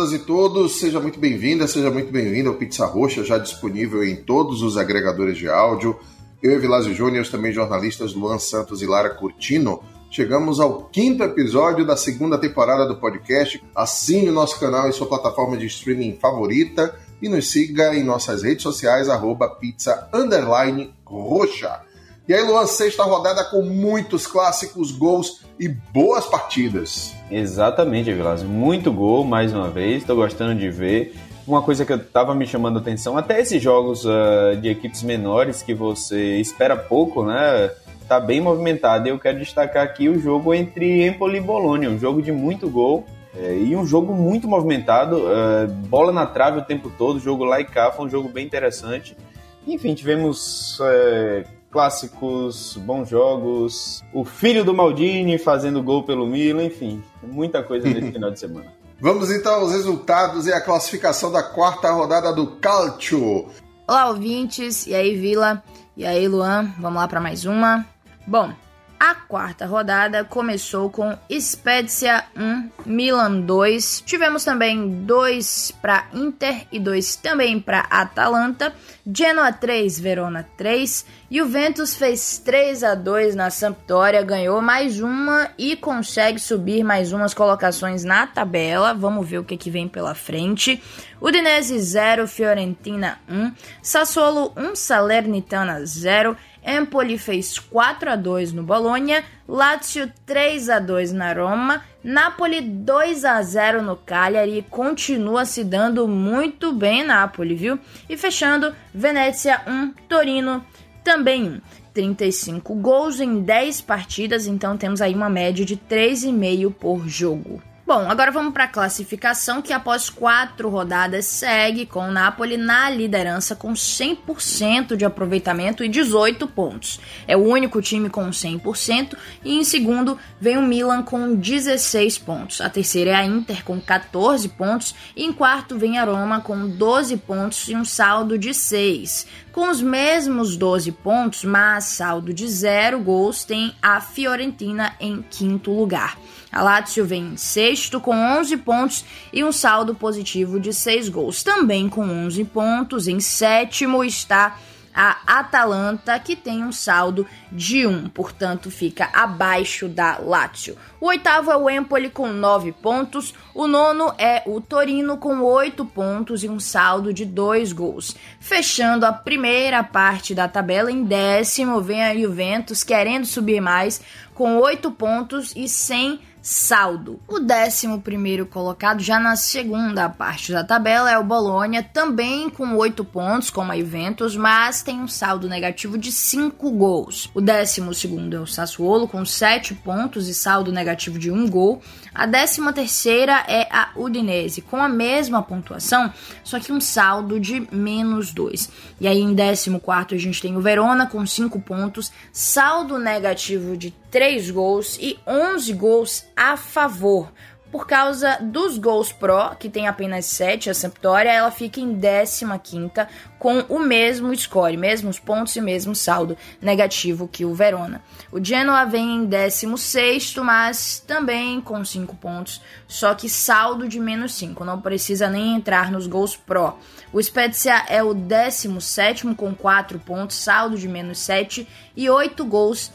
Todas e todos, seja muito bem-vinda, seja muito bem-vindo ao Pizza Roxa, já disponível em todos os agregadores de áudio. Eu e Vilásio Júnior, também jornalistas Luan Santos e Lara Curtino, chegamos ao quinto episódio da segunda temporada do podcast. Assine o nosso canal em sua plataforma de streaming favorita e nos siga em nossas redes sociais, arroba pizza roxa. E aí, Luan, sexta rodada com muitos clássicos, gols e boas partidas. Exatamente, Vilas. Muito gol, mais uma vez. Estou gostando de ver. Uma coisa que estava me chamando a atenção, até esses jogos uh, de equipes menores que você espera pouco, né? Tá bem movimentado. E eu quero destacar aqui o jogo entre Empoli e Bologna, um jogo de muito gol. É, e um jogo muito movimentado, uh, bola na trave o tempo todo, jogo lá e cá, foi um jogo bem interessante. Enfim, tivemos uh, clássicos, bons jogos, o filho do Maldini fazendo gol pelo Milan, enfim, muita coisa nesse final de semana. Vamos então aos resultados e a classificação da quarta rodada do Calcio. Olá, ouvintes, e aí, Vila, e aí, Luan, vamos lá para mais uma. Bom, a quarta rodada começou com Spezia 1, Milan 2. Tivemos também 2 para Inter e 2 também para Atalanta. Genoa 3, Verona 3. Juventus fez 3 a 2 na Sampdoria, ganhou mais uma e consegue subir mais umas colocações na tabela. Vamos ver o que, que vem pela frente. Udinese 0, Fiorentina 1. Sassuolo 1, Salernitana 0. Empoli fez 4 a 2 no Bologna, Lazio 3 a 2 na Roma, Napoli 2 a 0 no Cagliari e continua se dando muito bem Napoli, viu? E fechando, Venezia 1, Torino também 1. 35 gols em 10 partidas, então temos aí uma média de 3,5 por jogo. Bom, agora vamos para a classificação que após quatro rodadas segue com o Napoli na liderança com 100% de aproveitamento e 18 pontos. É o único time com 100% e em segundo vem o Milan com 16 pontos. A terceira é a Inter com 14 pontos e em quarto vem a Roma com 12 pontos e um saldo de 6. Com os mesmos 12 pontos, mas saldo de 0 gols, tem a Fiorentina em quinto lugar. A Lazio vem em sexto com 11 pontos e um saldo positivo de 6 gols. Também com 11 pontos, em sétimo está a Atalanta, que tem um saldo de 1, portanto fica abaixo da Lazio. O oitavo é o Empoli com 9 pontos, o nono é o Torino com 8 pontos e um saldo de 2 gols. Fechando a primeira parte da tabela, em décimo vem a Juventus querendo subir mais com 8 pontos e 100 saldo. O 11 colocado já na segunda parte da tabela é o Bolonha, também com 8 pontos, como a Juventus, mas tem um saldo negativo de 5 gols. O 12 é o Sassuolo, com 7 pontos e saldo negativo de 1 gol. A 13 é a Udinese, com a mesma pontuação, só que um saldo de menos 2. E aí em 14 a gente tem o Verona, com 5 pontos, saldo negativo de 3 gols e 11 gols a favor. Por causa dos gols pró, que tem apenas 7, a Sampdoria, ela fica em 15 com o mesmo score, mesmos pontos e mesmo saldo negativo que o Verona. O Genoa vem em 16, mas também com 5 pontos, só que saldo de menos 5, não precisa nem entrar nos gols pró. O Spezia é o 17 com 4 pontos, saldo de menos 7 e 8 gols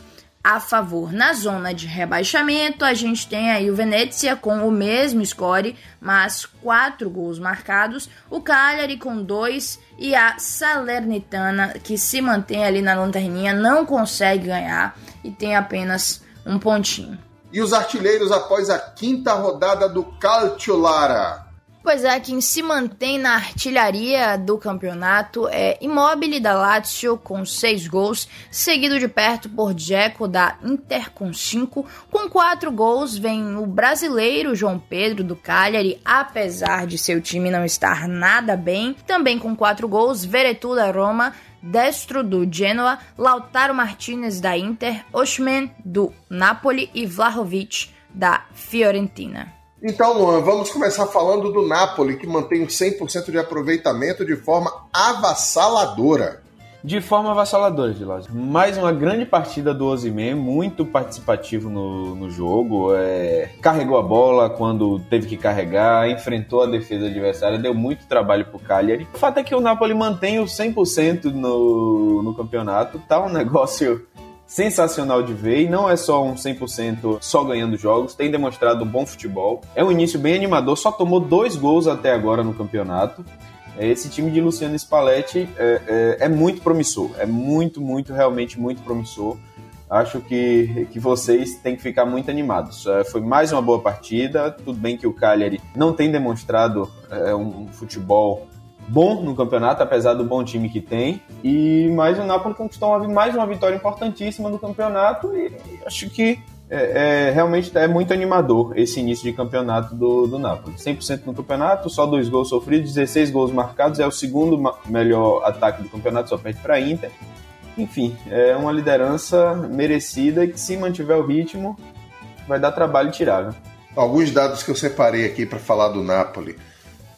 a favor. Na zona de rebaixamento, a gente tem aí o Venezia com o mesmo score, mas quatro gols marcados, o Cagliari com dois e a Salernitana, que se mantém ali na lanterninha, não consegue ganhar e tem apenas um pontinho. E os artilheiros após a quinta rodada do Calcio Lara? Pois é, quem se mantém na artilharia do campeonato é Immobile da Lazio com 6 gols, seguido de perto por Dzeko da Inter com 5. Com 4 gols vem o brasileiro João Pedro do Cagliari, apesar de seu time não estar nada bem. Também com 4 gols, Veretu da Roma, Destro do Genoa, Lautaro Martinez da Inter, Oshman do Napoli e Vlahovic da Fiorentina. Então, Luan, vamos começar falando do Napoli, que mantém um 100% de aproveitamento de forma avassaladora. de forma avassaladora, Gilásio. Mais uma grande partida do Osimhen, muito participativo no, no jogo. É, carregou a bola quando teve que carregar, enfrentou a defesa adversária, deu muito trabalho pro Cagliari. O fato é que o Napoli mantém o 100% no, no campeonato. Tá um negócio sensacional de ver e não é só um 100% só ganhando jogos, tem demonstrado bom futebol. É um início bem animador, só tomou dois gols até agora no campeonato. Esse time de Luciano Spalletti é, é, é, muito promissor, é muito, muito, realmente muito promissor. Acho que, que vocês têm que ficar muito animados. É, foi mais uma boa partida. Tudo bem que o Cagliari não tem demonstrado é, um futebol bom no campeonato, apesar do bom time que tem. E mais o Napoli conquistou uma, mais uma vitória importantíssima no campeonato e, e acho que é, é, realmente é muito animador esse início de campeonato do, do Napoli. 100% no campeonato, só dois gols sofridos, 16 gols marcados, é o segundo melhor ataque do campeonato, só perde para Inter. Enfim, é uma liderança merecida que se mantiver o ritmo vai dar trabalho tirar. Né? Alguns dados que eu separei aqui para falar do Napoli.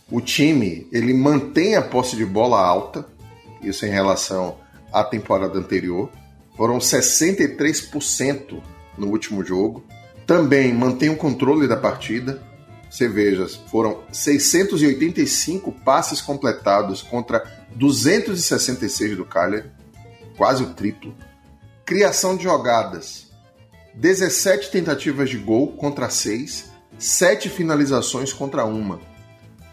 O time ele mantém a posse de bola alta, isso em relação à temporada anterior. Foram 63% no último jogo. Também mantém o controle da partida. Você veja, foram 685 passes completados contra 266 do Cagliari, quase o triplo. Criação de jogadas, 17 tentativas de gol contra 6, 7 finalizações contra 1.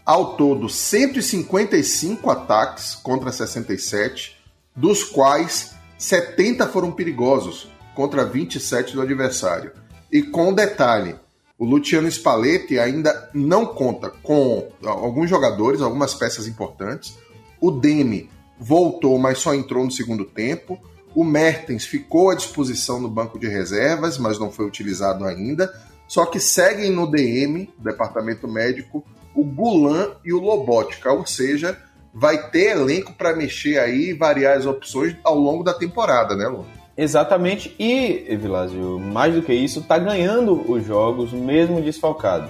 Ao todo, 155 ataques contra 67, dos quais 70 foram perigosos, contra 27 do adversário. E com detalhe, o Luciano Spalletti ainda não conta com alguns jogadores, algumas peças importantes. O Demi voltou, mas só entrou no segundo tempo. O Mertens ficou à disposição no banco de reservas, mas não foi utilizado ainda. Só que seguem no DM, departamento médico, o Gulan e o Lobotka, ou seja, vai ter elenco para mexer aí e variar as opções ao longo da temporada, né, Lu? Exatamente, e, Evilásio, mais do que isso, tá ganhando os jogos mesmo desfalcado.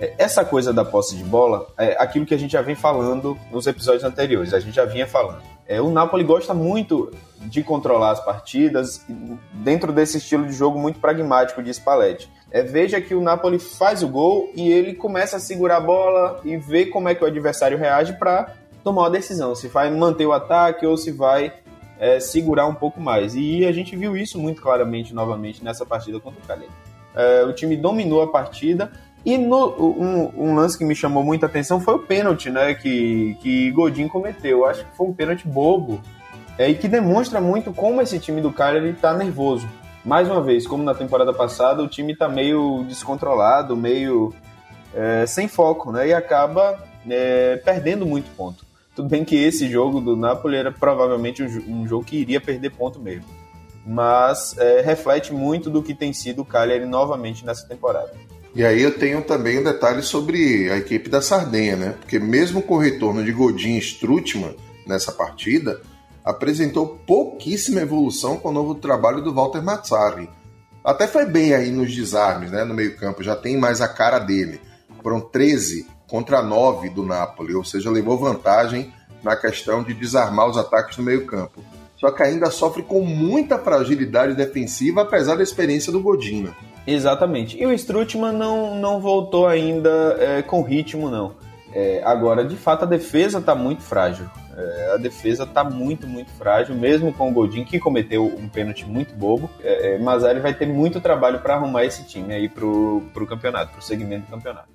É, essa coisa da posse de bola é aquilo que a gente já vem falando nos episódios anteriores, a gente já vinha falando. É, o Napoli gosta muito de controlar as partidas dentro desse estilo de jogo muito pragmático de Spalletti. É, veja que o Napoli faz o gol e ele começa a segurar a bola e ver como é que o adversário reage para tomar uma decisão, se vai manter o ataque ou se vai é, segurar um pouco mais. E a gente viu isso muito claramente novamente nessa partida contra o Cagliari. É, o time dominou a partida e no, um, um, lance que me chamou muita atenção foi o pênalti né, que, que Godin cometeu. Eu acho que foi um pênalti bobo é, e que demonstra muito como esse time do Cagliari está nervoso. Mais uma vez, como na temporada passada, o time está meio descontrolado, meio é, sem foco, né? E acaba é, perdendo muito ponto. Tudo bem que esse jogo do Napoli era provavelmente um, jogo que iria perder ponto mesmo. Mas é, reflete muito do que tem sido o Cagliari novamente nessa temporada. E aí eu tenho também um detalhe sobre a equipe da Sardenha, né? Porque mesmo com o retorno de Godin e Strutman nessa partida, apresentou pouquíssima evolução com o novo trabalho do Walter Mazzarri. Até foi bem aí nos desarmes, né? No meio campo, já tem mais a cara dele. Foram 13 contra 9 do Napoli, ou seja, levou vantagem na questão de desarmar os ataques no meio-campo. Só que ainda sofre com muita fragilidade defensiva, apesar da experiência do Godina. Exatamente. E o Strutman não, não voltou ainda é, com ritmo, não. É, agora, de fato, a defesa está muito frágil. É, a defesa está muito, muito frágil, mesmo com o Godin, que cometeu um pênalti muito bobo. É, é Mazari vai ter muito trabalho para arrumar esse time aí para o campeonato, para o segmento do campeonato.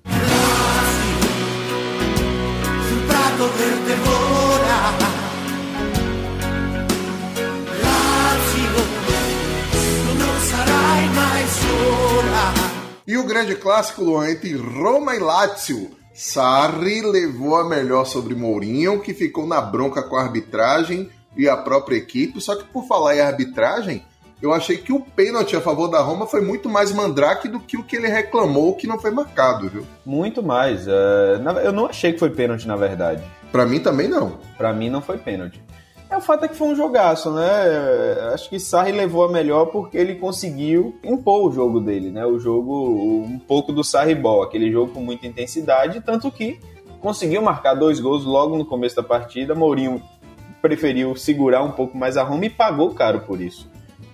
E o grande clássico, Luan, entre Roma e Lazio. Sarri levou a melhor sobre Mourinho, que ficou na bronca com a arbitragem e a própria equipe. Só que por falar em arbitragem, eu achei que o pênalti a favor da Roma foi muito mais mandrake do que o que ele reclamou que não foi marcado, viu? Muito mais. É, eu não achei que foi pênalti, na verdade. Para mim também não. Para mim não foi pênalti. É o fato é que foi um jogaço, né? Acho que Sarri levou a melhor porque ele conseguiu impor o jogo dele, né? O jogo, um pouco do Sarri Ball, aquele jogo com muita intensidade, tanto que conseguiu marcar dois gols logo no começo da partida. Mourinho preferiu segurar um pouco mais a Roma e pagou caro por isso.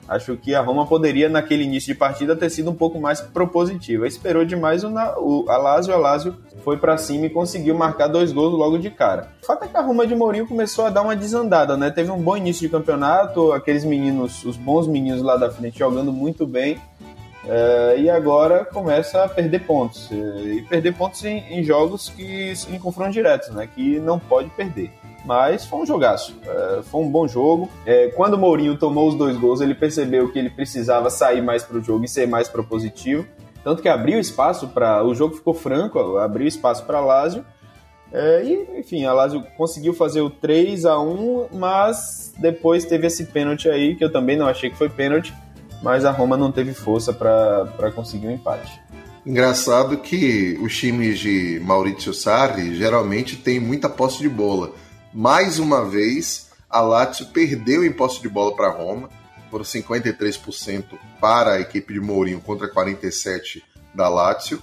Acho que a Roma poderia, naquele início de partida, ter sido um pouco mais propositiva. Esperou demais o, o Alásio. O Alásio foi para cima e conseguiu marcar dois gols logo de cara. O fato é que a Roma de Mourinho começou a dar uma desandada, né? Teve um bom início de campeonato, aqueles meninos, os bons meninos lá da frente jogando muito bem. É, e agora começa a perder pontos. E perder pontos em, em jogos que em confrontos diretos, né? Que não pode perder. Mas foi um jogaço. É, foi um bom jogo. É, quando o Mourinho tomou os dois gols, ele percebeu que ele precisava sair mais para o jogo e ser mais propositivo. Tanto que abriu espaço para. O jogo ficou franco, abriu espaço para Lazio. É, e, enfim, a Lazio conseguiu fazer o 3 a 1 mas depois teve esse pênalti aí, que eu também não achei que foi pênalti, mas a Roma não teve força para conseguir o um empate. Engraçado que os times de Maurizio Sarri geralmente têm muita posse de bola mais uma vez, a Lazio perdeu em posse de bola para Roma, foram 53% para a equipe de Mourinho contra 47% da Lazio.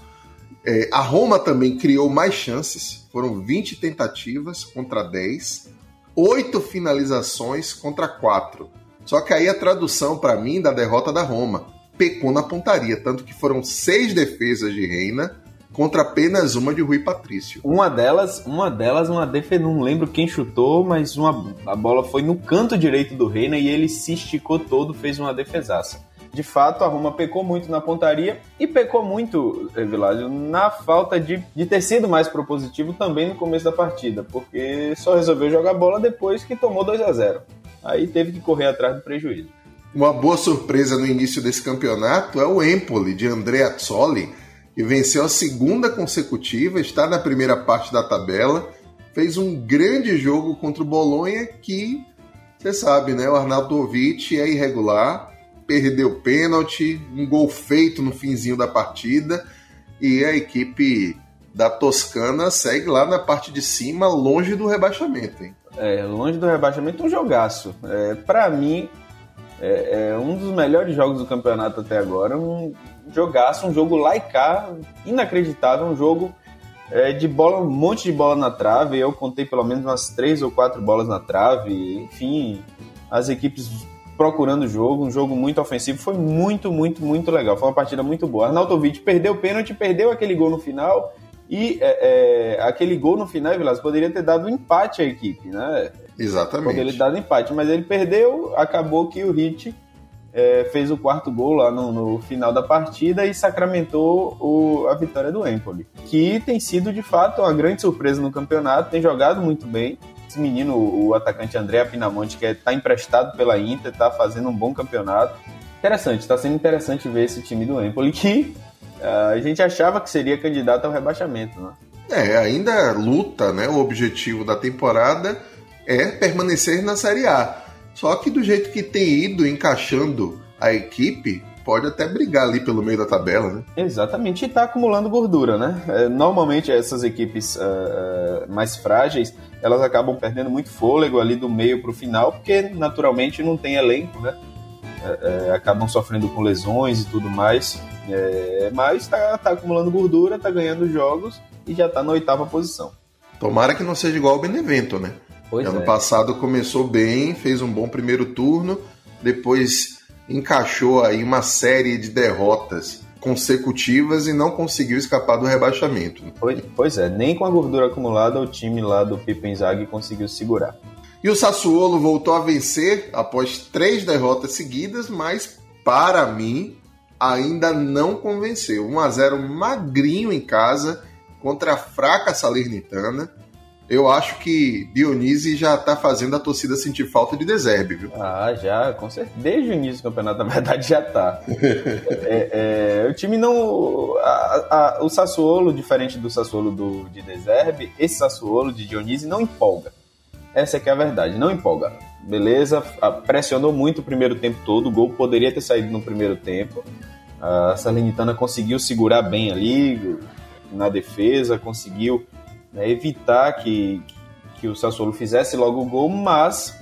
É, a Roma também criou mais chances, foram 20 tentativas contra 10, 8 finalizações contra 4. Só que aí a tradução para mim da derrota da Roma pecou na pontaria, tanto que foram seis defesas de Reina contra apenas uma de Rui Patrício. Uma delas, uma delas, uma defesa, não lembro quem chutou, mas uma, a bola foi no canto direito do Reina e ele se esticou todo, fez uma defesaça. De fato, a Roma pecou muito na pontaria e pecou muito, Evilásio, na falta de, de ter sido mais propositivo também no começo da partida, porque só resolveu jogar bola depois que tomou 2 a 0 Aí teve que correr atrás do prejuízo. Uma boa surpresa no início desse campeonato é o Empoli, de Andrea Azzoli, que venceu a segunda consecutiva, está na primeira parte da tabela, fez um grande jogo contra o Bolonha que, você sabe, né? O Arnautovic é irregular, perdeu pênalti, um gol feito no finzinho da partida e a equipe da Toscana segue lá na parte de cima, longe do rebaixamento, hein? É, longe do rebaixamento, um jogaço. É, para mim, é, é, um dos melhores jogos do campeonato até agora. Um jogaço, um jogo laicar, inacreditável, um jogo é, de bola, um monte de bola na trave. Eu contei pelo menos umas três ou quatro bolas na trave. Enfim, as equipes procurando o jogo, um jogo muito ofensivo. Foi muito, muito, muito legal. Foi uma partida muito boa. Arnautovic perdeu o pênalti, perdeu aquele gol no final. E é, é, aquele gol no final, Vilas, poderia ter dado um empate à equipe, né? Exatamente. Poderia ter dado empate, mas ele perdeu, acabou que o Hit é, fez o quarto gol lá no, no final da partida e sacramentou o, a vitória do Empoli, que tem sido de fato uma grande surpresa no campeonato, tem jogado muito bem. Esse menino, o atacante André Pinamonte, que está é, emprestado pela Inter, está fazendo um bom campeonato. Interessante, está sendo interessante ver esse time do Empoli, que a gente achava que seria candidato ao rebaixamento, né? É, ainda luta, né? O objetivo da temporada é permanecer na Série A. Só que do jeito que tem ido encaixando a equipe, pode até brigar ali pelo meio da tabela, né? Exatamente, e tá acumulando gordura, né? É, normalmente essas equipes uh, mais frágeis, elas acabam perdendo muito fôlego ali do meio pro final, porque naturalmente não tem elenco, né? É, é, acabam sofrendo com lesões e tudo mais. É, mas tá, tá, acumulando gordura, tá ganhando jogos e já tá na oitava posição. Tomara que não seja igual ao Benevento, né? Pois ano é. passado começou bem, fez um bom primeiro turno, depois encaixou aí uma série de derrotas consecutivas e não conseguiu escapar do rebaixamento. Pois, pois é, nem com a gordura acumulada o time lá do Pipo Inzaghi conseguiu segurar. E o Sassuolo voltou a vencer após três derrotas seguidas, mas para mim ainda não convenceu. 1 a 0 magrinho em casa contra a fraca Salernitana. Eu acho que Dionísio já tá fazendo a torcida sentir falta de Deserbe, viu? Ah, já, com certeza. Desde o início do campeonato, na verdade, já tá. é, é, o time não. A, a, o Sassuolo, diferente do Sassuolo do, de Deserbe, esse Sassuolo de Dionísio não empolga. Essa é que é a verdade, não empolga. Beleza, pressionou muito o primeiro tempo todo, o gol poderia ter saído no primeiro tempo. A Salernitana conseguiu segurar bem ali na defesa, conseguiu né, evitar que, que o Sassuolo fizesse logo o gol, mas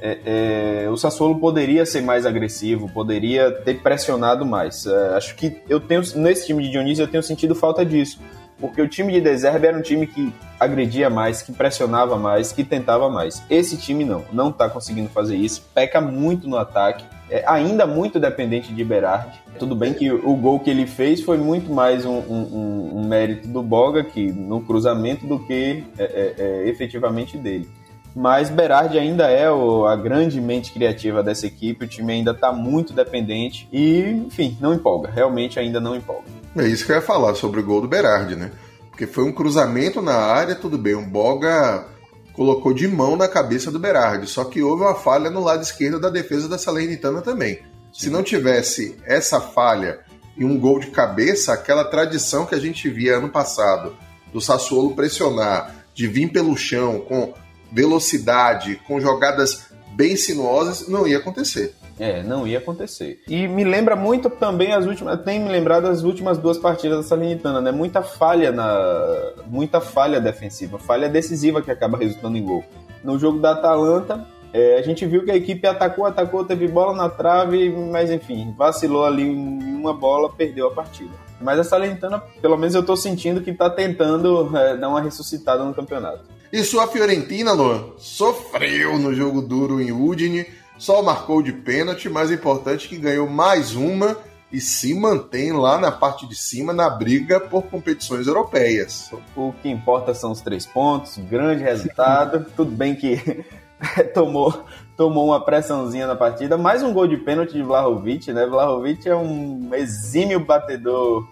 é, é, o Sassuolo poderia ser mais agressivo, poderia ter pressionado mais. É, acho que eu tenho nesse time de Dionísio eu tenho sentido falta disso, porque o time de Deserbe era um time que agredia mais, que pressionava mais, que tentava mais. Esse time não, não está conseguindo fazer isso, peca muito no ataque, é ainda muito dependente de Berardi. Tudo bem que o gol que ele fez foi muito mais um, um, um mérito do Boga que no cruzamento do que é, é, é, efetivamente dele. Mas Berardi ainda é o, a grande mente criativa dessa equipe, o time ainda está muito dependente e, enfim, não empolga, realmente ainda não empolga. É isso que eu ia falar sobre o gol do Berardi, né? Porque foi um cruzamento na área, tudo bem, o Boga colocou de mão na cabeça do Berardi, só que houve uma falha no lado esquerdo da defesa da Salernitana também. Se não tivesse essa falha e um gol de cabeça, aquela tradição que a gente via ano passado do Sassuolo pressionar, de vir pelo chão com velocidade, com jogadas bem sinuosas, não ia acontecer. É, não ia acontecer. E me lembra muito também as últimas, tem me lembrado as últimas duas partidas da Salernitana, né? Muita falha na, muita falha defensiva, falha decisiva que acaba resultando em gol. No jogo da Atalanta, é, a gente viu que a equipe atacou, atacou, teve bola na trave, mas enfim, vacilou ali em uma bola, perdeu a partida. Mas a Salernitana, pelo menos eu tô sentindo que tá tentando é, dar uma ressuscitada no campeonato. E sua Fiorentina, Luan, sofreu no jogo duro em Udine só marcou de pênalti, mas importante que ganhou mais uma e se mantém lá na parte de cima na briga por competições europeias. O que importa são os três pontos, grande resultado. Tudo bem que tomou, tomou uma pressãozinha na partida. Mais um gol de pênalti de Vlahovic, né? Vlahovic é um exímio batedor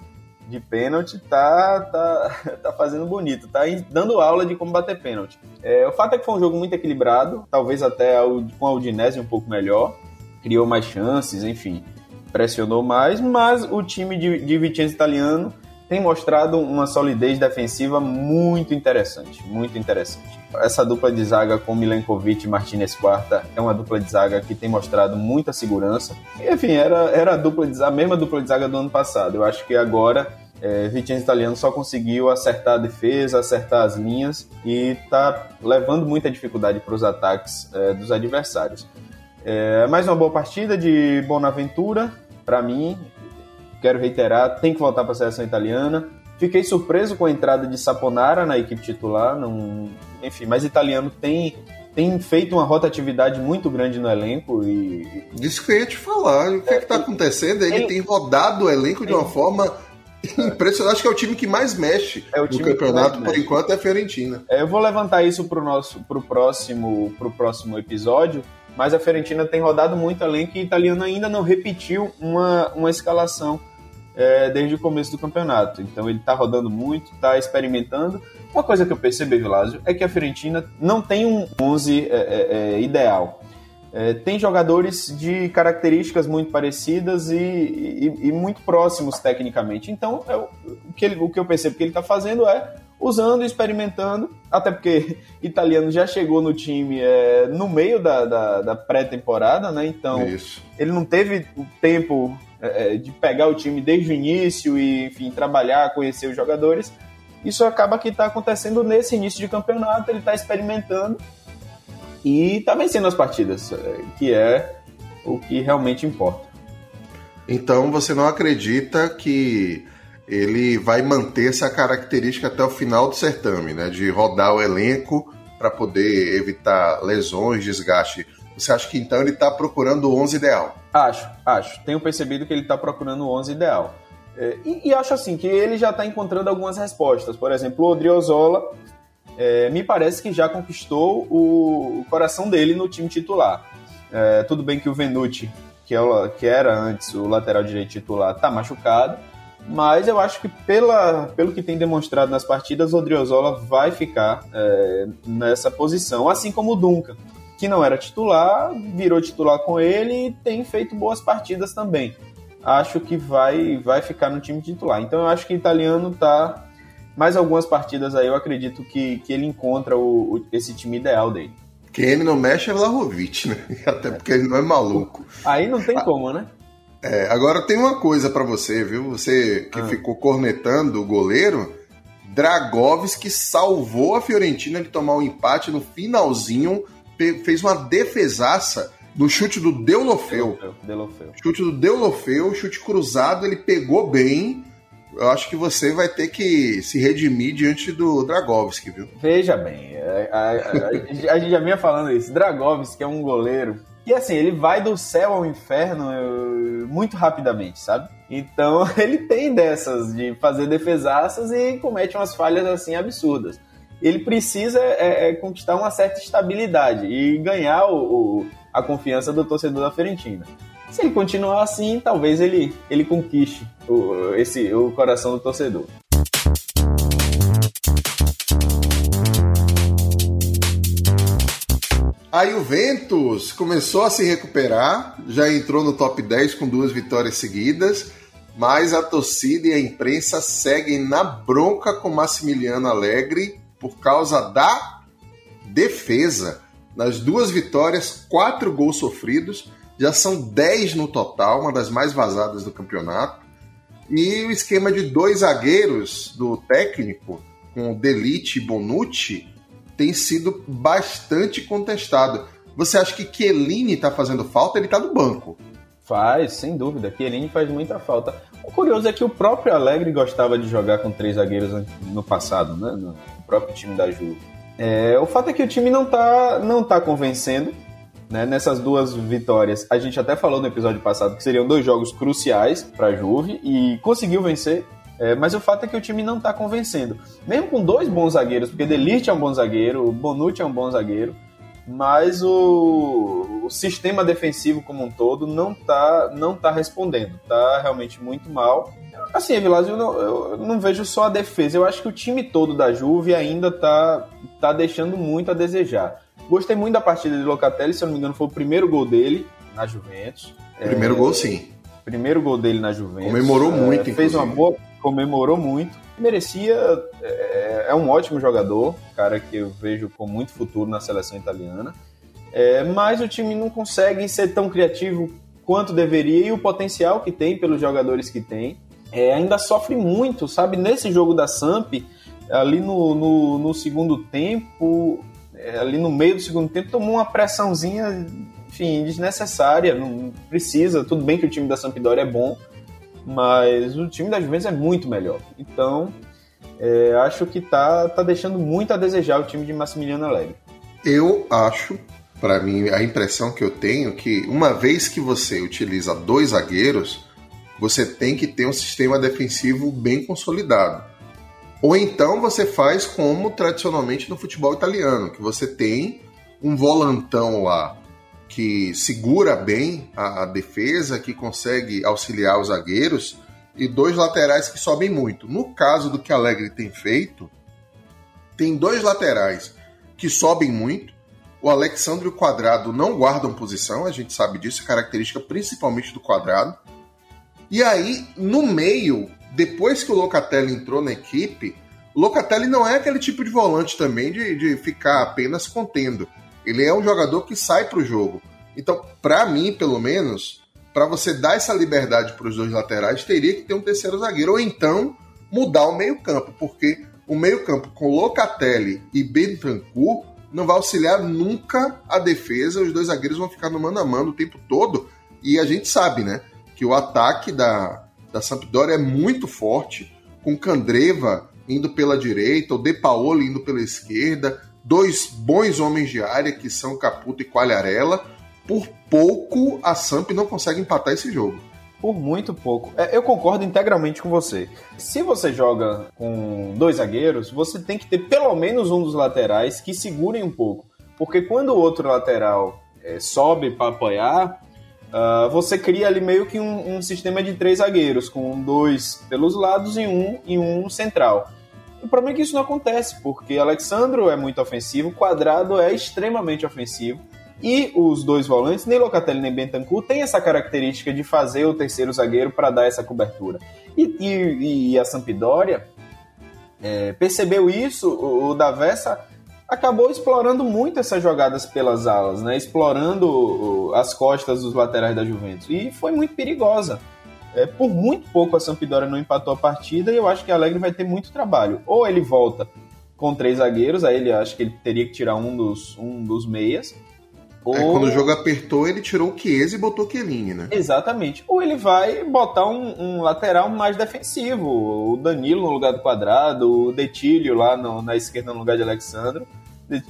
de pênalti tá, tá, tá fazendo bonito, tá dando aula de como bater pênalti. É, o fato é que foi um jogo muito equilibrado, talvez até com a Udinese um pouco melhor, criou mais chances, enfim, pressionou mais, mas o time de, de Vicenza Italiano tem mostrado uma solidez defensiva muito interessante, muito interessante. Essa dupla de zaga com Milenkovic e Martinez Quarta é uma dupla de zaga que tem mostrado muita segurança. E, enfim, era, era a, dupla de, a mesma dupla de zaga do ano passado. Eu acho que agora é, Vicenza Italiano só conseguiu acertar a defesa, acertar as linhas e está levando muita dificuldade para os ataques é, dos adversários. É, mais uma boa partida de Bonaventura, para mim, quero reiterar, tem que voltar para a seleção italiana. Fiquei surpreso com a entrada de Saponara na equipe titular, não, enfim, mas italiano tem tem feito uma rotatividade muito grande no elenco e. Isso que eu ia te falar. O que é, está acontecendo? Ele, ele, tem rodado o elenco de uma forma impressionante. Acho que é o time que mais mexe é o no campeonato, por enquanto, é a Fiorentina. É, eu vou levantar isso para o nosso pro próximo, pro próximo episódio. Mas a Fiorentina tem rodado muito elenco e o italiano ainda não repetiu uma, uma escalação é, desde o começo do campeonato. Então ele está rodando muito, está experimentando. Uma coisa que eu percebi, Vilásio, é que a Fiorentina não tem um 11 é, é, é, ideal. É, tem jogadores de características muito parecidas e, e, e muito próximos tecnicamente. Então, é o, que ele, o que eu percebo que ele está fazendo é usando, experimentando, até porque italiano já chegou no time é, no meio da, da, da pré-temporada, né? Então Isso. ele não teve o tempo é, é, de pegar o time desde o início e, enfim, trabalhar, conhecer os jogadores. Isso acaba que está acontecendo nesse início de campeonato, ele está experimentando e está vencendo as partidas, é, que é o que realmente importa. Então você não acredita que ele vai manter essa característica até o final do certame, né? De rodar o elenco para poder evitar lesões, desgaste você acha que então ele está procurando o 11 ideal? Acho, acho. Tenho percebido que ele está procurando o 11 ideal. É, e, e, acho assim que ele já está encontrando algumas respostas. Por exemplo, o Odriozola é, me parece que já conquistou o, o coração dele no time titular. É, tudo bem que o Venuti, que, é que era antes o lateral direito titular, está machucado, mas eu acho que pela, pelo que tem demonstrado nas partidas, o Odriozola vai ficar é, nessa posição, assim como o Duncan que não era titular, virou titular com ele e tem feito boas partidas também. Acho que vai, vai ficar no time titular. Então eu acho que o italiano tá. Mais algumas partidas aí eu acredito que, que ele encontra o, o esse time ideal dele. Quem ele não mexe é Vlahovic, né? Até porque ele não é maluco. Aí não tem como, né? É, agora tem uma coisa para você, viu? Você que ah. ficou cornetando o goleiro, Dragovski salvou a Fiorentina de tomar um empate no finalzinho fez uma defesaça no chute do Deulofeu. Deulofeu. Chute do Deulofeu, chute cruzado, ele pegou bem. eu acho que você vai ter que se redimir diante do Dragovski, viu? Veja bem, a, a, a, a gente já vinha falando isso. Dragovski é um goleiro que, assim, ele vai do céu ao inferno muito rapidamente, sabe? Então, ele tem dessas de fazer defesaças e comete umas falhas, assim, absurdas. Ele precisa é, é, conquistar uma certa estabilidade e ganhar o, o, a confiança do torcedor da Fiorentina. Se ele continuar assim, talvez ele, ele conquiste o, esse, o coração do torcedor. A Juventus começou a se recuperar, já entrou no top 10 com duas vitórias seguidas, mas a torcida e a imprensa seguem na bronca com Massimiliano Alegre por causa da defesa. Nas duas vitórias, quatro gols sofridos já são 10 no total, uma das mais vazadas do campeonato. E o esquema de dois zagueiros do técnico, com Delite e Bonucci, tem sido bastante contestado. Você acha que Chiellini está fazendo falta? Ele está no banco. Faz, sem dúvida. Chiellini faz muita falta. O curioso é que o próprio Alegre gostava de jogar com três zagueiros no passado, né? no próprio time da Juve. É, o fato é que o time não está não tá convencendo né? Nessas duas vitórias, a gente até falou no episódio passado que seriam dois jogos cruciais para a Juve e conseguiu vencer. É, mas o fato é que o time não está convencendo. Mesmo com dois bons zagueiros, porque Delirte é um bom zagueiro, Bonucci é um bom zagueiro, mas o, o sistema defensivo como um todo não está não tá respondendo. Está realmente muito mal. Assim, Vilas, eu, eu não, vejo só a defesa. Eu acho que o time todo da Juve ainda está tá deixando muito a desejar. Gostei muito da partida de Locatelli, se eu não me engano, foi o primeiro gol dele na Juventus. Primeiro é, gol, sim. Primeiro gol dele na Juventus. Comemorou é, muito, Fez inclusive. uma boa. Comemorou muito. Merecia. É, é, um ótimo jogador, cara que eu vejo com muito futuro na seleção italiana. É, mas o time não consegue ser tão criativo quanto deveria e o potencial que tem pelos jogadores que tem. É, ainda sofre muito, sabe? Nesse jogo da Samp, ali no, no, no segundo tempo, é, ali no meio do segundo tempo, tomou uma pressãozinha, enfim, desnecessária. Não precisa. Tudo bem que o time da Sampdoria é bom, mas o time da Juventus é muito melhor. Então, é, acho que tá, tá deixando muito a desejar o time de Massimiliano Alegre. Eu acho, para mim, a impressão que eu tenho é que uma vez que você utiliza dois zagueiros, você tem que ter um sistema defensivo bem consolidado. Ou então você faz como tradicionalmente no futebol italiano, que você tem um volantão lá que segura bem a, a defesa, que consegue auxiliar os zagueiros, e dois laterais que sobem muito. No caso do que Alegre tem feito, tem dois laterais que sobem muito. O Alexandre e o Quadrado não guardam posição, a gente sabe disso, é característica principalmente do Quadrado. E aí, no meio, depois que o Locatelli entrou na equipe, o Locatelli não é aquele tipo de volante também de, de ficar apenas contendo. Ele é um jogador que sai para o jogo. Então, para mim, pelo menos, para você dar essa liberdade para os dois laterais, teria que ter um terceiro zagueiro. Ou então mudar o meio-campo, porque o meio-campo com Locatelli e Bentancur não vai auxiliar nunca a defesa. Os dois zagueiros vão ficar no mano a mano o tempo todo. E a gente sabe, né, que o ataque da, da Sampdoria é muito forte, com Candreva indo pela direita, o De Paolo indo pela esquerda, dois bons homens de área que são Caputo e Qualharela. Por pouco a Samp não consegue empatar esse jogo. Por muito pouco. É, eu concordo integralmente com você. Se você joga com dois zagueiros, você tem que ter pelo menos um dos laterais que segurem um pouco. Porque quando o outro lateral é, sobe para apoiar, Uh, você cria ali meio que um, um, sistema de três zagueiros, com dois pelos lados e um e um central. O problema é que isso não acontece, porque Alexandro é muito ofensivo, Quadrado é extremamente ofensivo, e os dois volantes, nem Locatelli nem Bentancur, têm essa característica de fazer o terceiro zagueiro para dar essa cobertura. E, e, e a Sampdoria é, percebeu isso, o, o Davessa acabou explorando muito essas jogadas pelas alas, né? Explorando as costas dos laterais da Juventus. E foi muito perigosa. É, por muito pouco a Sampdoria não empatou a partida e eu acho que a Alegre vai ter muito trabalho. Ou ele volta com três zagueiros, aí ele acho que ele teria que tirar um dos, um dos meias, Ou... É, quando o jogo apertou, ele tirou o Chiesa e botou o Chiellini, né? Exatamente. Ou ele vai botar um, um, lateral mais defensivo. O Danilo no lugar do quadrado, o Detílio lá no, na esquerda no lugar de Alexandre.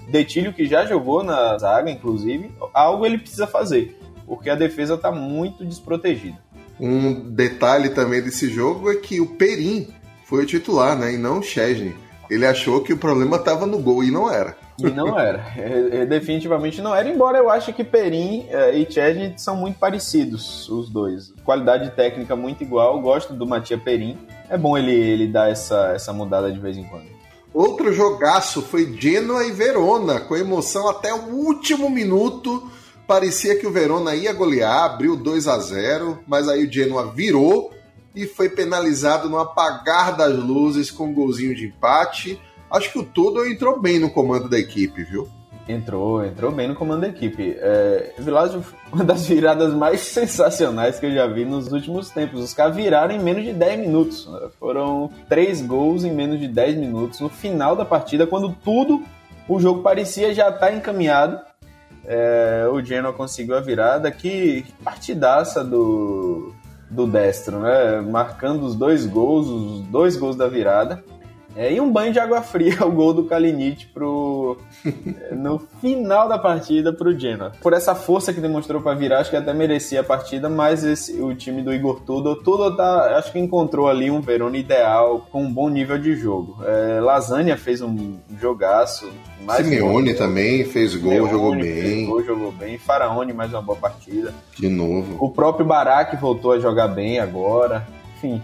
Detílio que já jogou na zaga, inclusive. Algo ele precisa fazer, porque a defesa está muito desprotegida. Um detalhe também desse jogo é que o Perim foi o titular, né? E não o Chesney. Ele achou que o problema estava no gol e não era. E não era. É, é, definitivamente não era, embora eu ache que Perim é, e Chesney são muito parecidos, os dois. Qualidade técnica muito igual, gosto do Matia Perim. É bom ele, ele dar essa, essa mudada de vez em quando. Outro jogaço foi Genoa e Verona, com emoção até o último minuto. Parecia que o Verona ia golear, abriu 2 a 0 mas aí o Genoa virou e foi penalizado no apagar das luzes com um golzinho de empate acho que o Todo entrou bem no comando da equipe, viu? Entrou, entrou bem no comando da equipe. É, Vilásio, uma das viradas mais sensacionais que eu já vi nos últimos tempos. Os caras viraram em menos de 10 minutos. Foram três gols em menos de 10 minutos no final da partida, quando tudo, o jogo parecia já estar tá encaminhado. É, o Genoa conseguiu a virada. Que partidaça do, do Destro, né? Marcando os dois gols, os dois gols da virada. É, e um banho de água fria, o gol do Kalinic pro, no final da partida pro Genoa. Por essa força que demonstrou para virar, acho que até merecia a partida, mas esse, o time do Igor Tudo, tudo tá, acho que encontrou ali um Verona ideal, com um bom nível de jogo. É, Lasagna fez um jogaço. Mais Simeone também fez gol, jogou bem. Gol, jogou bem. Faraone mais uma boa partida. De novo. O próprio Barak voltou a jogar bem agora. Enfim,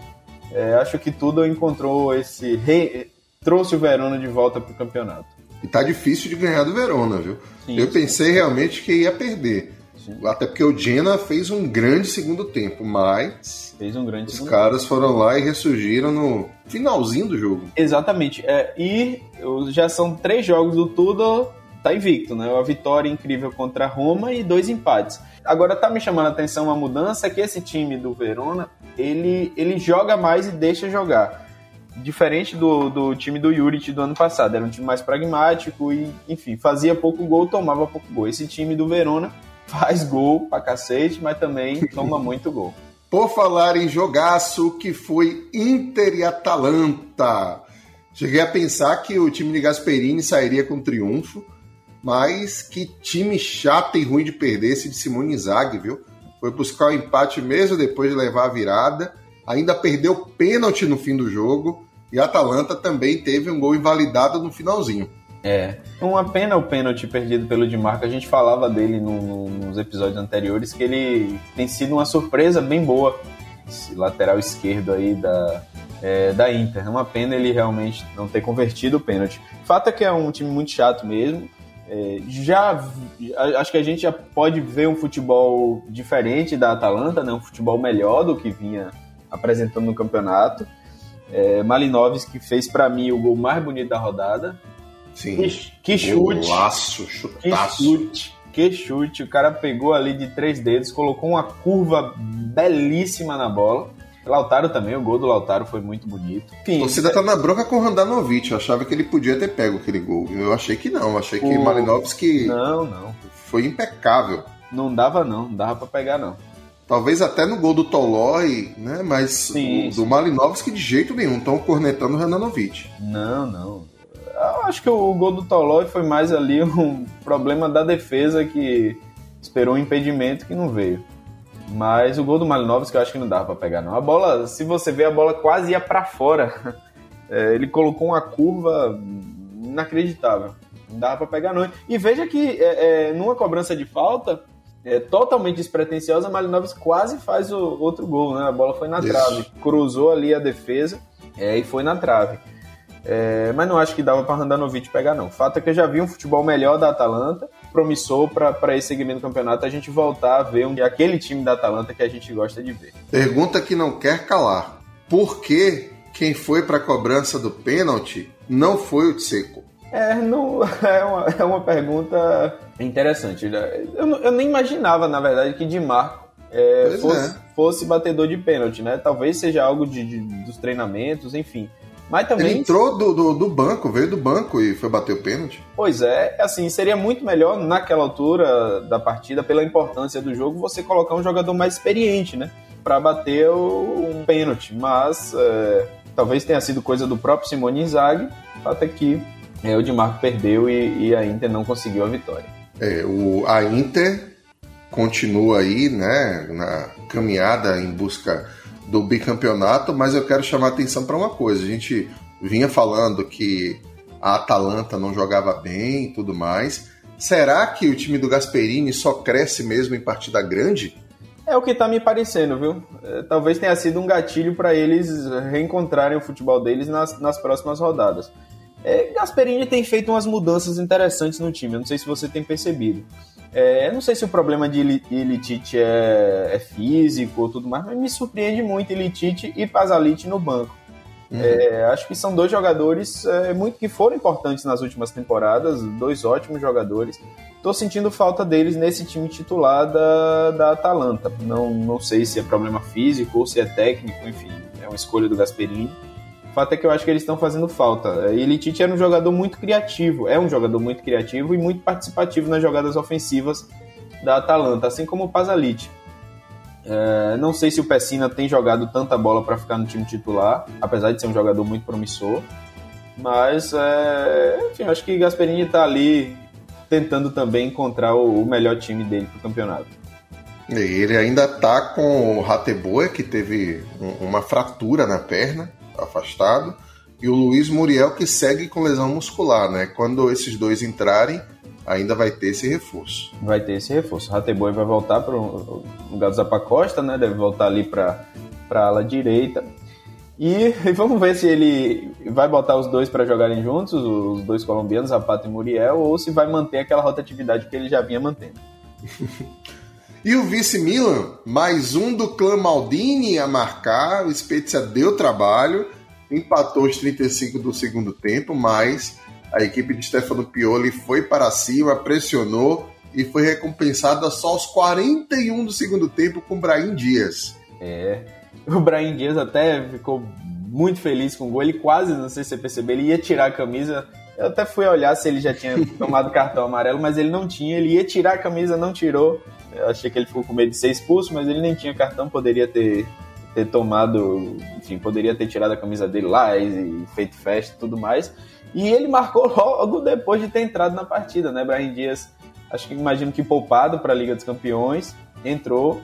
é, acho que tudo encontrou esse. Re... trouxe o Verona de volta para o campeonato. E tá difícil de ganhar do Verona, viu? Sim, Eu sim. pensei realmente que ia perder. Sim. Até porque o Genoa fez um grande segundo tempo, mas. Fez um grande Os caras foram lá e ressurgiram no finalzinho do jogo. Exatamente. É, e já são três jogos do tudo, tá invicto, né? Uma vitória incrível contra a Roma e dois empates. Agora tá me chamando a atenção uma mudança que esse time do Verona, ele, ele joga mais e deixa jogar. Diferente do, do time do Juric do ano passado, era um time mais pragmático e, enfim, fazia pouco gol, tomava pouco gol. Esse time do Verona faz gol pra cacete, mas também toma muito gol. Por falar em jogaço, que foi Inter e Atalanta. Cheguei a pensar que o time de Gasperini sairia com triunfo, mas que time chato e ruim de perder esse de Simone Zag, viu? Foi buscar o empate mesmo depois de levar a virada. Ainda perdeu pênalti no fim do jogo. E a Atalanta também teve um gol invalidado no finalzinho. É. Uma pena o pênalti perdido pelo Di Marco. A gente falava dele no, no, nos episódios anteriores que ele tem sido uma surpresa bem boa. Esse lateral esquerdo aí da, é, da Inter. É uma pena ele realmente não ter convertido o pênalti. Fato é que é um time muito chato mesmo. É, já acho que a gente já pode ver um futebol diferente da Atalanta, né? um futebol melhor do que vinha apresentando no campeonato. É, Malinovski fez para mim o gol mais bonito da rodada. Sim. Que, que chute! Golaço, chutaço. Que chute! Que chute! O cara pegou ali de três dedos, colocou uma curva belíssima na bola. Lautaro também, o gol do Lautaro foi muito bonito. Enfim, a torcida tá na bronca com o Randanovic. Eu achava que ele podia ter pego aquele gol. Eu achei que não. Achei que o Malinovski. Não, não. Foi impecável. Não dava, não. Não dava pra pegar, não. Talvez até no gol do Tolói, né? Mas sim, o, do Malinovski de jeito nenhum. Estão cornetando o Randanovic. Não, não. Eu acho que o gol do Tolói foi mais ali um problema da defesa que esperou um impedimento que não veio. Mas o gol do Malinovski eu acho que não dava para pegar, não. A bola, se você vê, a bola quase ia para fora. É, ele colocou uma curva inacreditável. Não dava para pegar, não. E veja que é, é, numa cobrança de falta, é, totalmente despretensiosa, Malinovski quase faz o outro gol, né? A bola foi na Isso. trave. Cruzou ali a defesa é, e foi na trave. É, mas não acho que dava para Randanovic pegar, não. O fato é que eu já vi um futebol melhor da Atalanta, promissor para esse segmento do campeonato a gente voltar a ver um, aquele time da Atalanta que a gente gosta de ver. Pergunta que não quer calar. Por que quem foi para a cobrança do pênalti não foi o Tseco? É, não, é, uma, é uma pergunta interessante. Né? Eu, eu nem imaginava, na verdade, que Di Marco é, fosse, é. fosse batedor de pênalti, né? Talvez seja algo de, de, dos treinamentos, enfim. Mas também. Ele entrou do, do, do, banco, veio do banco e foi bater o pênalti. Pois é, assim, seria muito melhor naquela altura da partida, pela importância do jogo, você colocar um jogador mais experiente, né? Para bater o, um pênalti. Mas é, talvez tenha sido coisa do próprio Simone Inzaghi, até que é, o Di Marco perdeu e, e, a Inter não conseguiu a vitória. É, o, a Inter continua aí, né, na caminhada em busca do bicampeonato, mas eu quero chamar a atenção para uma coisa. A gente vinha falando que a Atalanta não jogava bem e tudo mais. Será que o time do Gasperini só cresce mesmo em partida grande? É o que está me parecendo, viu? É, talvez tenha sido um gatilho para eles reencontrarem o futebol deles nas, nas próximas rodadas. É, Gasperini tem feito umas mudanças interessantes no time, eu não sei se você tem percebido. É, eu não sei se o problema de Ilitite é, é, físico ou tudo mais, mas me surpreende muito Ilitite e Pasalic no banco. Uhum. É, acho que são dois jogadores é, muito que foram importantes nas últimas temporadas, dois ótimos jogadores. Estou sentindo falta deles nesse time titular da, da Atalanta. Não, não sei se é problema físico ou se é técnico, enfim, é uma escolha do Gasperini. O fato é que eu acho que eles estão fazendo falta. Ilitite era um jogador muito criativo, é um jogador muito criativo e muito participativo nas jogadas ofensivas da Atalanta, assim como o Pasalic. É, não sei se o Pessina tem jogado tanta bola para ficar no time titular, apesar de ser um jogador muito promissor. Mas, é, enfim, acho que Gasperini está ali tentando também encontrar o, o melhor time dele para o campeonato. Ele ainda está com o Rateboa, que teve uma fratura na perna afastado, e o Luiz Muriel que segue com lesão muscular, né? Quando esses dois entrarem, ainda vai ter esse reforço. Vai ter esse reforço. O Rateboy vai voltar para o lugar do Zapacosta, né? Deve voltar ali para a ala direita. E, e, vamos ver se ele vai botar os dois para jogarem juntos, os dois colombianos, Zapata e Muriel, ou se vai manter aquela rotatividade que ele já vinha mantendo. e o vice Milan, mais um do clã Maldini a marcar, o Spezia deu trabalho, empatou os 35 do segundo tempo, mas a equipe de Stefano Pioli foi para cima, pressionou e foi recompensada só aos 41 do segundo tempo com o Brahim Dias. É, o Brahim Dias até ficou muito feliz com o gol, ele quase, não sei se você percebeu, ele ia tirar a camisa, eu até fui olhar se ele já tinha tomado cartão amarelo, mas ele não tinha, ele ia tirar a camisa, não tirou, eu achei que ele ficou com medo de ser expulso, mas ele nem tinha cartão, poderia ter ter tomado, enfim, poderia ter tirado a camisa dele lá e, feito festa e tudo mais. E ele marcou logo depois de ter entrado na partida, né? Brian Dias, acho que imagino que poupado para a Liga dos Campeões, entrou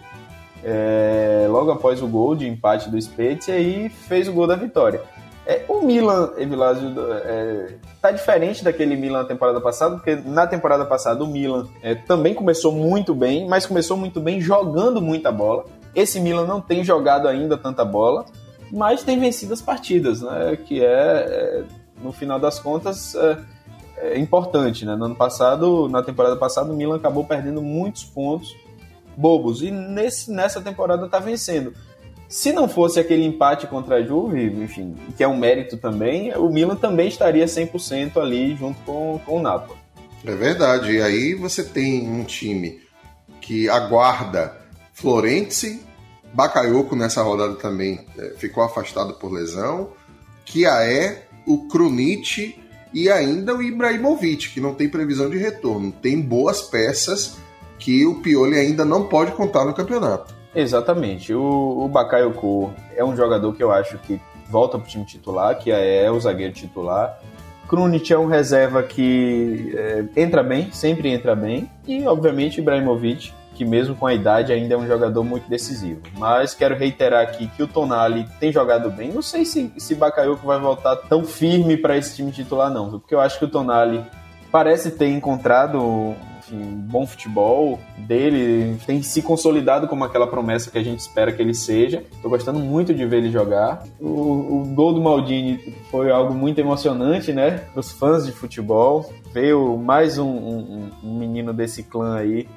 é, logo após o gol de empate do Spezia e fez o gol da vitória. É, o Milan, Evilásio, é, tá diferente daquele Milan na temporada passada, porque na temporada passada o Milan é, também começou muito bem, mas começou muito bem jogando muita bola. Esse Milan não tem jogado ainda tanta bola, mas tem vencido as partidas, né? Que é, é no final das contas, é, é importante, né? No ano passado, na temporada passada, o Milan acabou perdendo muitos pontos bobos e nesse, nessa temporada está vencendo. Se não fosse aquele empate contra a Juve, enfim, que é um mérito também, o Milan também estaria 100% ali junto com, com o Napoli. É verdade. E aí você tem um time que aguarda Florence, Bakayoko nessa rodada também é, ficou afastado por lesão, Kiaé, o Krunic e ainda o Ibrahimovic, que não tem previsão de retorno. Tem boas peças que o Pioli ainda não pode contar no campeonato. Exatamente. O, o Bakayoko é um jogador que eu acho que volta para o time titular, que é o zagueiro titular. Krunic é um reserva que é, entra bem, sempre entra bem. E, obviamente, Ibrahimovic que mesmo com a idade ainda é um jogador muito decisivo. Mas quero reiterar aqui que o Tonali tem jogado bem. Não sei se, se Bakayoko vai voltar tão firme para esse time titular não, porque eu acho que o Tonali parece ter encontrado enfim, um bom futebol dele, tem se consolidado como aquela promessa que a gente espera que ele seja. Estou gostando muito de ver ele jogar. O, o gol do Maldini foi algo muito emocionante, né? Para os fãs de futebol. Veio mais um, um, um menino desse clã aí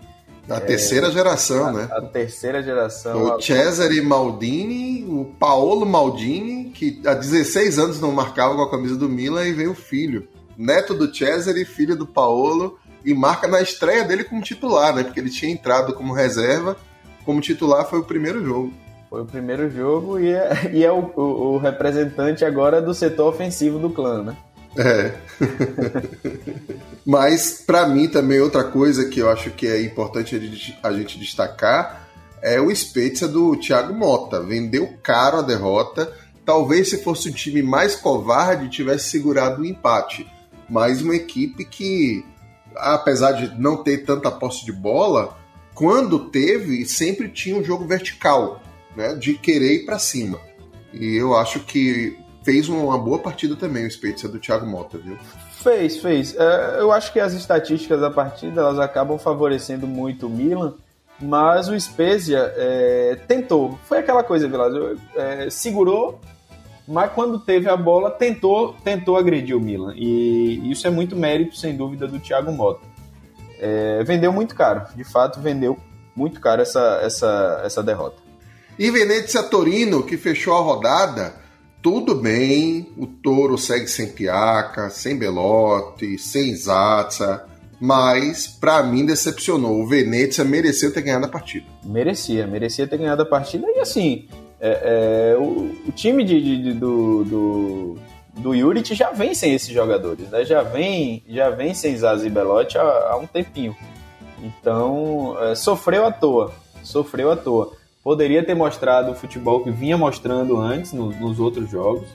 a é, terceira geração, a, né? A terceira geração. O Cesare Maldini, o Paolo Maldini, que há 16 anos não marcava com a camisa do Milan, e veio o filho. Neto do Cesare, filho do Paolo, e marca na estreia dele como titular, né? Porque ele tinha entrado como reserva, como titular foi o primeiro jogo. Foi o primeiro jogo e é, e é o, o, o representante agora do setor ofensivo do clã, né? É. Mas, para mim, também outra coisa que eu acho que é importante a gente destacar é o Spezia do Thiago Mota. Vendeu caro a derrota. Talvez se fosse um time mais covarde tivesse segurado o empate. Mas uma equipe que, apesar de não ter tanta posse de bola, quando teve, sempre tinha um jogo vertical, né, de querer ir para cima. E eu acho que fez uma boa partida também o Spezia do Thiago Mota, viu? Fez, fez. É, eu acho que as estatísticas da partida elas acabam favorecendo muito o Milan, mas o Spezia é, tentou. Foi aquela coisa, Vilas, é, segurou, mas quando teve a bola tentou, tentou agredir o Milan. E isso é muito mérito, sem dúvida, do Thiago Mota. É, vendeu muito caro, de fato vendeu muito caro essa, essa, essa derrota. E Venezia Torino, que fechou a rodada, tudo bem, o Toro segue sem Piaca, sem Belotti, sem Zatsa, mas para mim decepcionou. O Venezia mereceu ter ganhado a partida. Merecia, merecia ter ganhado a partida e assim, é, é, o, o, time de, de, do, do, do Juric já vem sem esses jogadores, né? Já vem, já vem sem Zaza e Belotti há, há um tempinho. Então, é, sofreu à toa, sofreu à toa poderia ter mostrado o futebol que vinha mostrando antes no, nos outros jogos,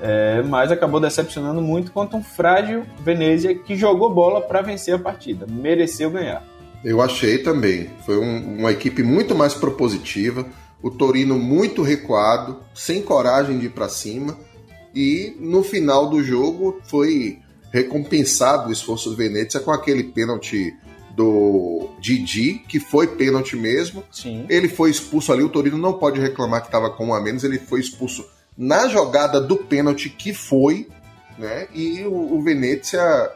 é, mas acabou decepcionando muito contra um frágil Venezia que jogou bola para vencer a partida, mereceu ganhar. Eu achei também. Foi um, uma equipe muito mais propositiva, o Torino muito recuado, sem coragem de ir para cima, e no final do jogo foi recompensado o esforço do Venezia com aquele pênalti do Didi, que foi pênalti mesmo. Sim. Ele foi expulso ali, o Torino não pode reclamar que estava com um a menos, ele foi expulso na jogada do pênalti que foi, né? E o, o Venezia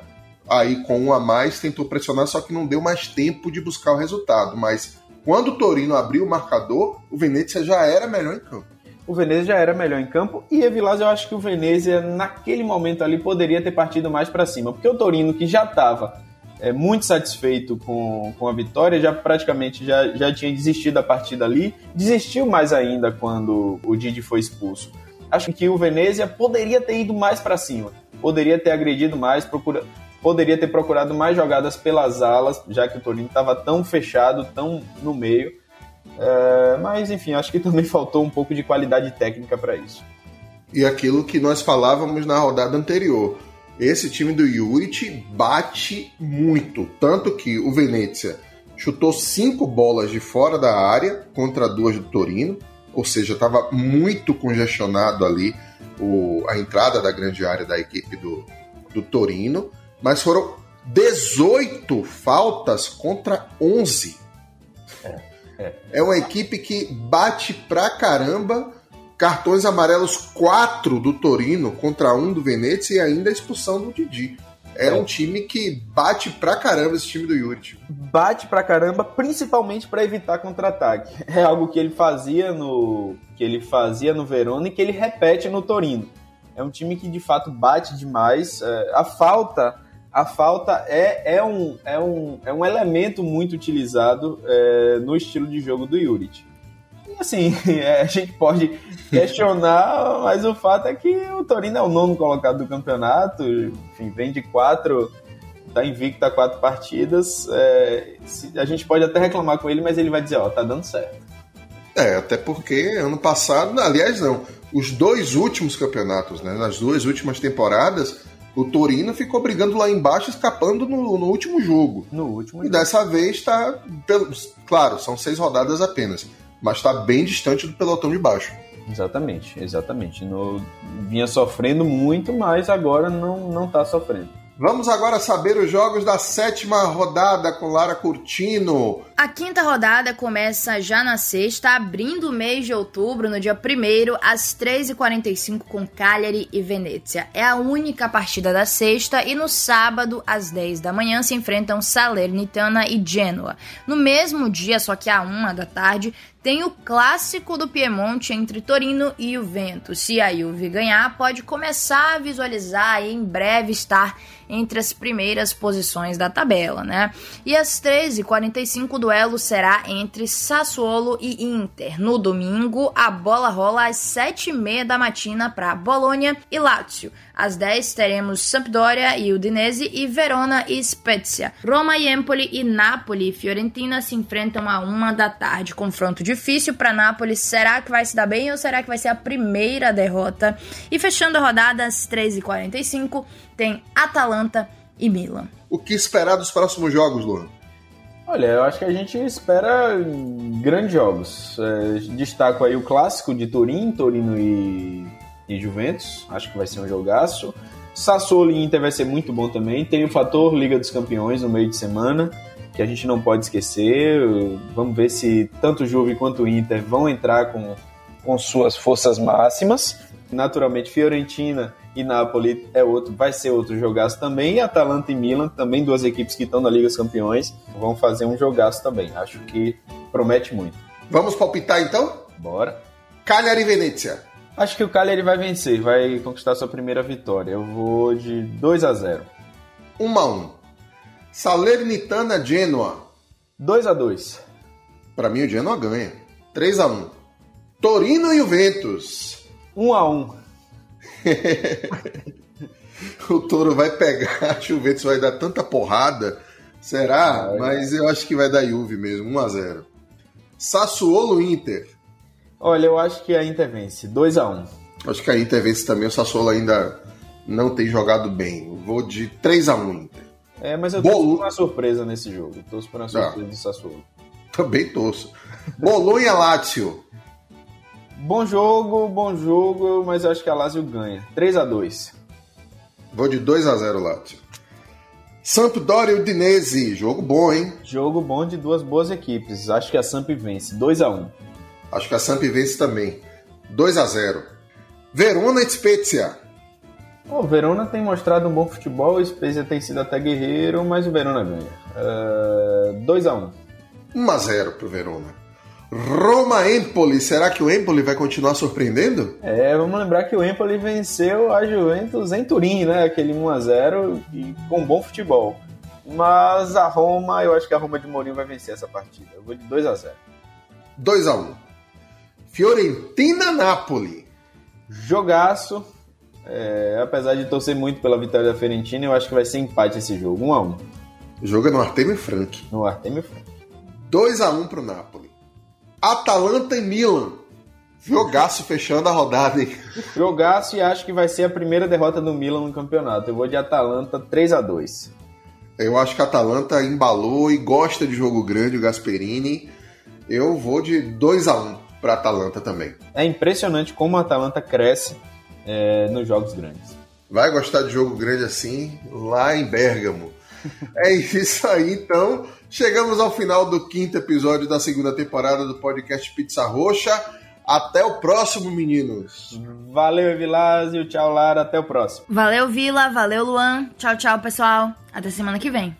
aí com um a mais tentou pressionar, só que não deu mais tempo de buscar o resultado, mas quando o Torino abriu o marcador, o Venezia já era melhor em campo. O Venezia já era melhor em campo e Evilás, eu acho que o Venezia naquele momento ali poderia ter partido mais para cima, porque o Torino que já estava é, muito satisfeito com, com a vitória, já praticamente já, já tinha desistido da partida ali, desistiu mais ainda quando o Didi foi expulso. Acho que o Venezia poderia ter ido mais para cima, poderia ter agredido mais, procura, poderia ter procurado mais jogadas pelas alas, já que o Torino estava tão fechado, tão no meio. É, mas enfim, acho que também faltou um pouco de qualidade técnica para isso. E aquilo que nós falávamos na rodada anterior esse time do Juric bate muito. Tanto que o Venezia chutou cinco bolas de fora da área contra duas do Torino, ou seja, estava muito congestionado ali o, a entrada da grande área da equipe do, do Torino, mas foram 18 faltas contra 11. É, é. é uma equipe que bate pra caramba cartões amarelos quatro do Torino contra um do Venezia e ainda a expulsão do Didi. É, é um time que bate pra caramba esse time do Yuri. Bate pra caramba, principalmente para evitar contra-ataque. É algo que ele fazia no que ele fazia no Verona e que ele repete no Torino. É um time que de fato bate demais. É, a falta a falta é, é, um, é, um, é um elemento muito utilizado é, no estilo de jogo do Juric assim, é, a gente pode questionar, mas o fato é que o Torino é o nono colocado do campeonato, enfim, vem de quatro, tá invicto a quatro partidas. É, a gente pode até reclamar com ele, mas ele vai dizer, ó, tá dando certo. É, até porque ano passado, aliás, não, os dois últimos campeonatos, né, nas duas últimas temporadas, o Torino ficou brigando lá embaixo, escapando no, no último jogo. No último. E jogo. dessa vez está, claro, são seis rodadas apenas mas está bem distante do pelotão de baixo. Exatamente, exatamente. No, vinha sofrendo muito, mas agora não não está sofrendo. Vamos agora saber os jogos da sétima rodada com Lara Curtino. A quinta rodada começa já na sexta, abrindo o mês de outubro, no dia 1 às 3h45 com Cagliari e Venezia. É a única partida da sexta e no sábado, às 10 da manhã, se enfrentam Salernitana e Genoa. No mesmo dia, só que à 1 da tarde, tem o clássico do Piemonte entre Torino e Juventus. Se a Juve ganhar, pode começar a visualizar e em breve estar entre as primeiras posições da tabela, né? E às 13h45 do duelo será entre Sassuolo e Inter. No domingo, a bola rola às 7h30 da matina para Bologna e Lazio. Às 10 teremos Sampdoria e Udinese e Verona e Spezia. Roma e Empoli e Napoli e Fiorentina se enfrentam a uma da tarde. Confronto difícil para Napoli. Será que vai se dar bem ou será que vai ser a primeira derrota? E fechando a rodada às 3h45 tem Atalanta e Milan. O que esperar dos próximos jogos, Luan? Olha, eu acho que a gente espera grandes jogos. É, destaco aí o clássico de Turim, Torino e e Juventus. Acho que vai ser um jogaço. Sassuolo e Inter vai ser muito bom também. Tem o fator Liga dos Campeões no meio de semana, que a gente não pode esquecer. Vamos ver se tanto Juve quanto Inter vão entrar com, com suas forças máximas. Naturalmente, Fiorentina e Napoli é outro, vai ser outro jogaço também. E Atalanta e Milan, também duas equipes que estão na Liga dos Campeões, vão fazer um jogaço também. Acho que promete muito. Vamos palpitar então? Bora. Cagliari e Venezia. Acho que o Cagliari vai vencer, vai conquistar sua primeira vitória. Eu vou de 2 a 0. 1 a 1. Salernitana Genoa. 2 a 2. Para mim o Genoa ganha. 3 a 1. Torino e Juventus. 1 a 1. o Toro vai pegar, o Juventus vai dar tanta porrada. Será? Mas eu acho que vai dar Juve mesmo, 1 a 0. Sassuolo Inter. Olha, eu acho que a Inter vence. 2x1. Acho que a Inter vence também. O Sassuolo ainda não tem jogado bem. vou de 3x1 Inter. É, mas eu torço por uma surpresa nesse jogo. Torço por uma surpresa ah. do Sassuolo. Também torço. Bolonha Lazio. Bom jogo, bom jogo, mas eu acho que a Lazio ganha. 3x2. Vou de 2x0 Lazio. Sampdoria e Udinese. Jogo bom, hein? Jogo bom de duas boas equipes. Acho que a Samp vence. 2x1. Acho que a Samp vence também. 2 a 0 Verona e Spezia. O Verona tem mostrado um bom futebol, o Spezia tem sido até guerreiro, mas o Verona ganha. Uh, 2 a 1 1 a 0 pro Verona. Roma Empoli, será que o Empoli vai continuar surpreendendo? É, vamos lembrar que o Empoli venceu a Juventus em Turim, né? Aquele 1 a 0 e com bom futebol. Mas a Roma, eu acho que a Roma de Mourinho vai vencer essa partida. Eu vou de 2 a 0. 2 a 1. Fiorentina-Napoli. Jogaço. É, apesar de torcer muito pela vitória da Fiorentina, eu acho que vai ser empate esse jogo, 1 a 1 O jogo é no Artemio Frank. No Artemio Frank. 2 a 1 pro Napoli. Atalanta e Milan. Jogaço fechando a rodada, hein? Jogaço e acho que vai ser a primeira derrota do Milan no campeonato. Eu vou de Atalanta 3 a 2 Eu acho que a Atalanta embalou e gosta de jogo grande, o Gasperini. Eu vou de 2 a 1 para Atalanta também. É impressionante como a Atalanta cresce é, nos jogos grandes. Vai gostar de jogo grande assim lá em Bergamo. é isso aí, então. Chegamos ao final do quinto episódio da segunda temporada do podcast Pizza Roxa. Até o próximo, meninos. Valeu, Vilásio. Tchau, Lara. Até o próximo. Valeu, Vila. Valeu, Luan. Tchau, tchau, pessoal. Até semana que vem.